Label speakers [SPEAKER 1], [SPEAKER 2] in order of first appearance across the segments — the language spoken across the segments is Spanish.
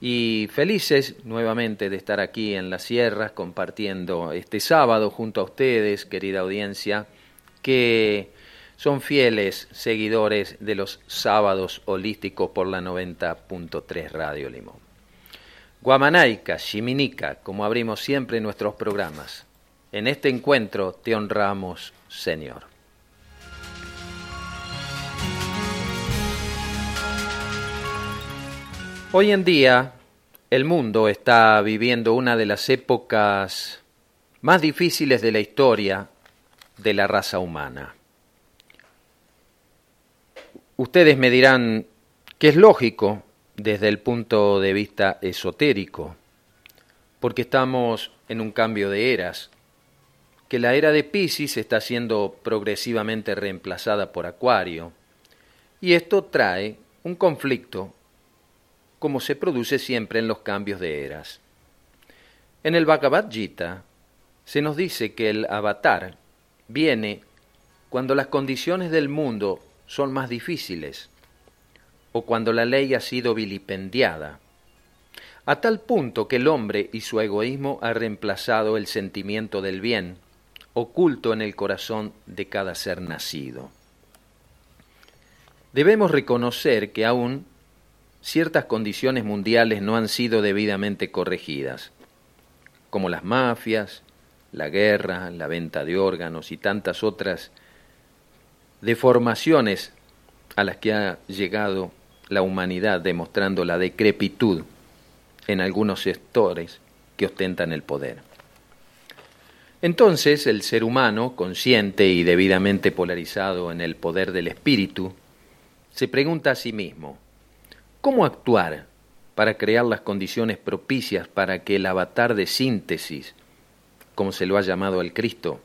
[SPEAKER 1] y felices nuevamente de estar aquí en las sierras compartiendo este sábado junto a ustedes, querida audiencia, que son fieles seguidores de los sábados holísticos por la 90.3 Radio Limón. Guamanaica, Chiminica, como abrimos siempre nuestros programas. En este encuentro te honramos, Señor. Hoy en día el mundo está viviendo una de las épocas más difíciles de la historia de la raza humana. Ustedes me dirán que es lógico desde el punto de vista esotérico, porque estamos en un cambio de eras, que la era de Pisces está siendo progresivamente reemplazada por Acuario, y esto trae un conflicto como se produce siempre en los cambios de eras. En el Bhagavad Gita se nos dice que el avatar viene cuando las condiciones del mundo son más difíciles o cuando la ley ha sido vilipendiada, a tal punto que el hombre y su egoísmo ha reemplazado el sentimiento del bien oculto en el corazón de cada ser nacido. Debemos reconocer que aún ciertas condiciones mundiales no han sido debidamente corregidas, como las mafias, la guerra, la venta de órganos y tantas otras deformaciones a las que ha llegado la humanidad demostrando la decrepitud en algunos sectores que ostentan el poder. Entonces el ser humano, consciente y debidamente polarizado en el poder del espíritu, se pregunta a sí mismo, ¿Cómo actuar para crear las condiciones propicias para que el avatar de síntesis, como se lo ha llamado al Cristo,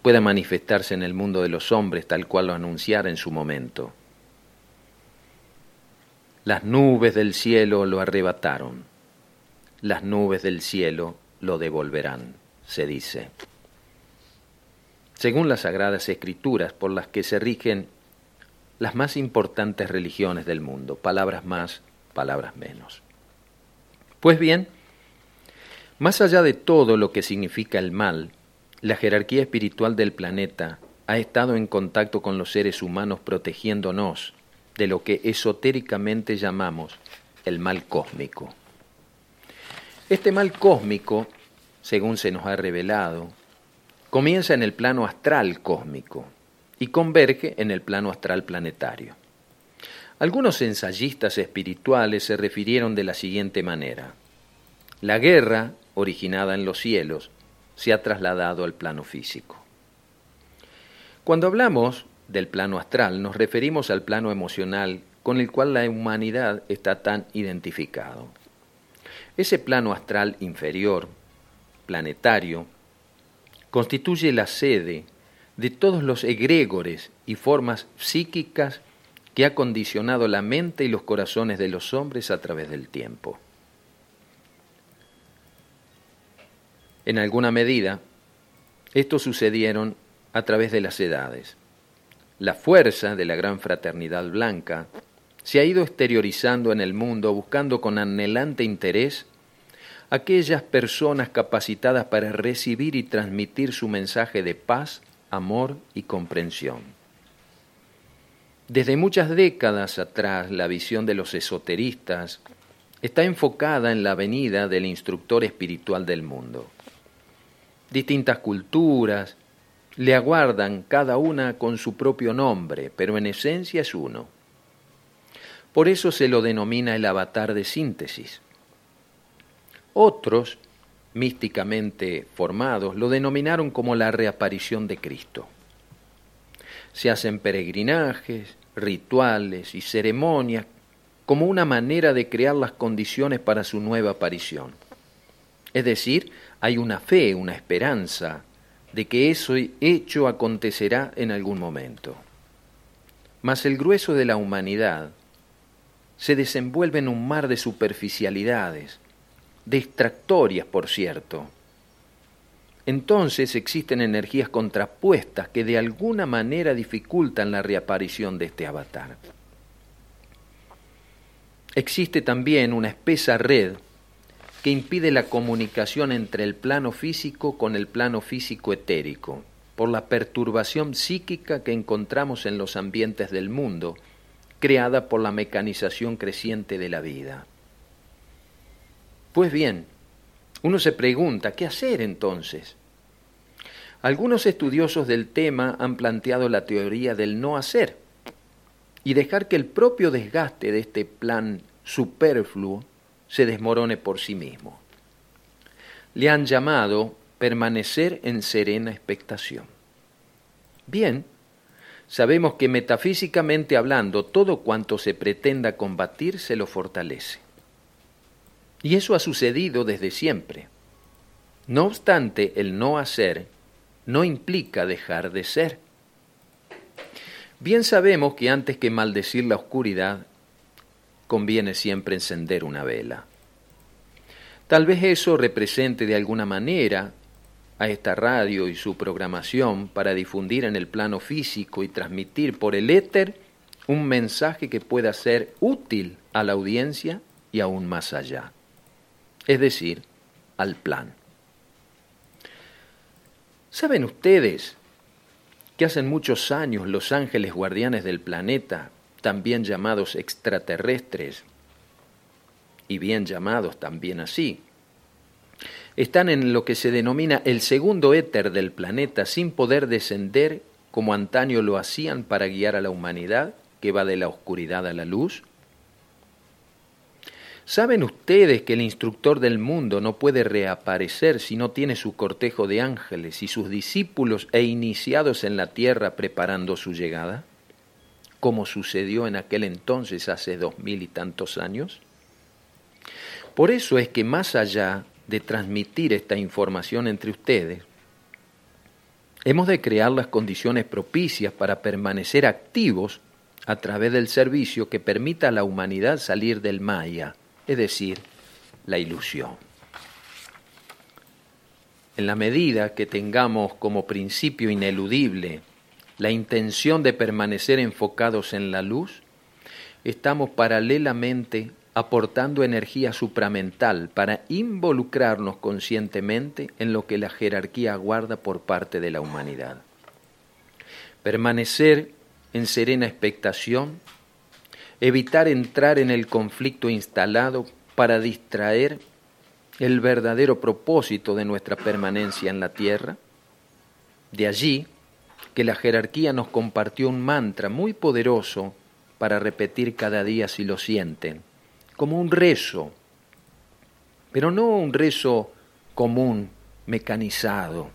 [SPEAKER 1] pueda manifestarse en el mundo de los hombres tal cual lo anunciara en su momento? Las nubes del cielo lo arrebataron, las nubes del cielo lo devolverán, se dice. Según las sagradas escrituras por las que se rigen las más importantes religiones del mundo, palabras más, palabras menos. Pues bien, más allá de todo lo que significa el mal, la jerarquía espiritual del planeta ha estado en contacto con los seres humanos protegiéndonos de lo que esotéricamente llamamos el mal cósmico. Este mal cósmico, según se nos ha revelado, comienza en el plano astral cósmico, y converge en el plano astral planetario. Algunos ensayistas espirituales se refirieron de la siguiente manera. La guerra, originada en los cielos, se ha trasladado al plano físico. Cuando hablamos del plano astral, nos referimos al plano emocional con el cual la humanidad está tan identificado. Ese plano astral inferior, planetario, constituye la sede de todos los egregores y formas psíquicas que ha condicionado la mente y los corazones de los hombres a través del tiempo. En alguna medida, esto sucedieron a través de las edades. La fuerza de la gran fraternidad blanca se ha ido exteriorizando en el mundo buscando con anhelante interés aquellas personas capacitadas para recibir y transmitir su mensaje de paz amor y comprensión. Desde muchas décadas atrás, la visión de los esoteristas está enfocada en la venida del instructor espiritual del mundo. Distintas culturas le aguardan cada una con su propio nombre, pero en esencia es uno. Por eso se lo denomina el avatar de síntesis. Otros místicamente formados, lo denominaron como la reaparición de Cristo. Se hacen peregrinajes, rituales y ceremonias como una manera de crear las condiciones para su nueva aparición. Es decir, hay una fe, una esperanza de que eso hecho acontecerá en algún momento. Mas el grueso de la humanidad se desenvuelve en un mar de superficialidades, distractorias, por cierto. Entonces existen energías contrapuestas que de alguna manera dificultan la reaparición de este avatar. existe también una espesa red que impide la comunicación entre el plano físico con el plano físico etérico, por la perturbación psíquica que encontramos en los ambientes del mundo, creada por la mecanización creciente de la vida. Pues bien, uno se pregunta, ¿qué hacer entonces? Algunos estudiosos del tema han planteado la teoría del no hacer y dejar que el propio desgaste de este plan superfluo se desmorone por sí mismo. Le han llamado permanecer en serena expectación. Bien, sabemos que metafísicamente hablando todo cuanto se pretenda combatir se lo fortalece. Y eso ha sucedido desde siempre. No obstante, el no hacer no implica dejar de ser. Bien sabemos que antes que maldecir la oscuridad, conviene siempre encender una vela. Tal vez eso represente de alguna manera a esta radio y su programación para difundir en el plano físico y transmitir por el éter un mensaje que pueda ser útil a la audiencia y aún más allá, es decir, al plan. ¿Saben ustedes que hace muchos años los ángeles guardianes del planeta, también llamados extraterrestres, y bien llamados también así, están en lo que se denomina el segundo éter del planeta sin poder descender como antaño lo hacían para guiar a la humanidad que va de la oscuridad a la luz? ¿Saben ustedes que el instructor del mundo no puede reaparecer si no tiene su cortejo de ángeles y sus discípulos e iniciados en la tierra preparando su llegada? Como sucedió en aquel entonces hace dos mil y tantos años. Por eso es que más allá de transmitir esta información entre ustedes, hemos de crear las condiciones propicias para permanecer activos a través del servicio que permita a la humanidad salir del Maya es decir, la ilusión. En la medida que tengamos como principio ineludible la intención de permanecer enfocados en la luz, estamos paralelamente aportando energía supramental para involucrarnos conscientemente en lo que la jerarquía aguarda por parte de la humanidad. Permanecer en serena expectación evitar entrar en el conflicto instalado para distraer el verdadero propósito de nuestra permanencia en la tierra. De allí que la jerarquía nos compartió un mantra muy poderoso para repetir cada día si lo sienten, como un rezo, pero no un rezo común, mecanizado,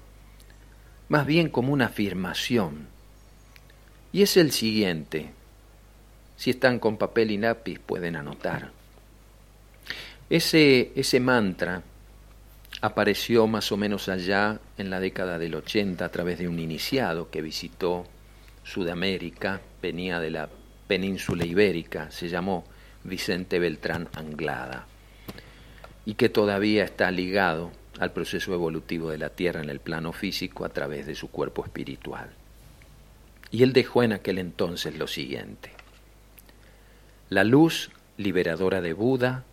[SPEAKER 1] más bien como una afirmación. Y es el siguiente, si están con papel y lápiz pueden anotar. Ese, ese mantra apareció más o menos allá en la década del 80 a través de un iniciado que visitó Sudamérica, venía de la península ibérica, se llamó Vicente Beltrán Anglada, y que todavía está ligado al proceso evolutivo de la Tierra en el plano físico a través de su cuerpo espiritual. Y él dejó en aquel entonces lo siguiente la luz liberadora de Buda,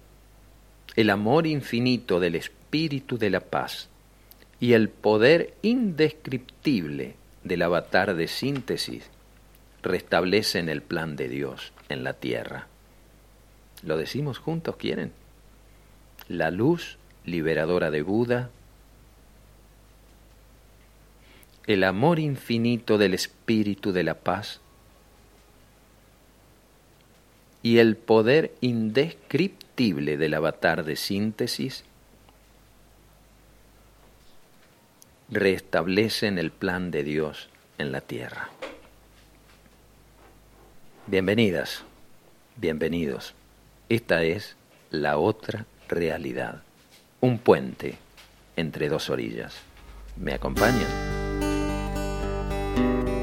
[SPEAKER 1] el amor infinito del espíritu de la paz y el poder indescriptible del avatar de síntesis restablecen el plan de Dios en la tierra. ¿Lo decimos juntos, quieren? La luz liberadora de Buda, el amor infinito del espíritu de la paz y el poder indescriptible del avatar de síntesis restablecen el plan de Dios en la tierra. Bienvenidas, bienvenidos. Esta es la otra realidad, un puente entre dos orillas. ¿Me acompañan?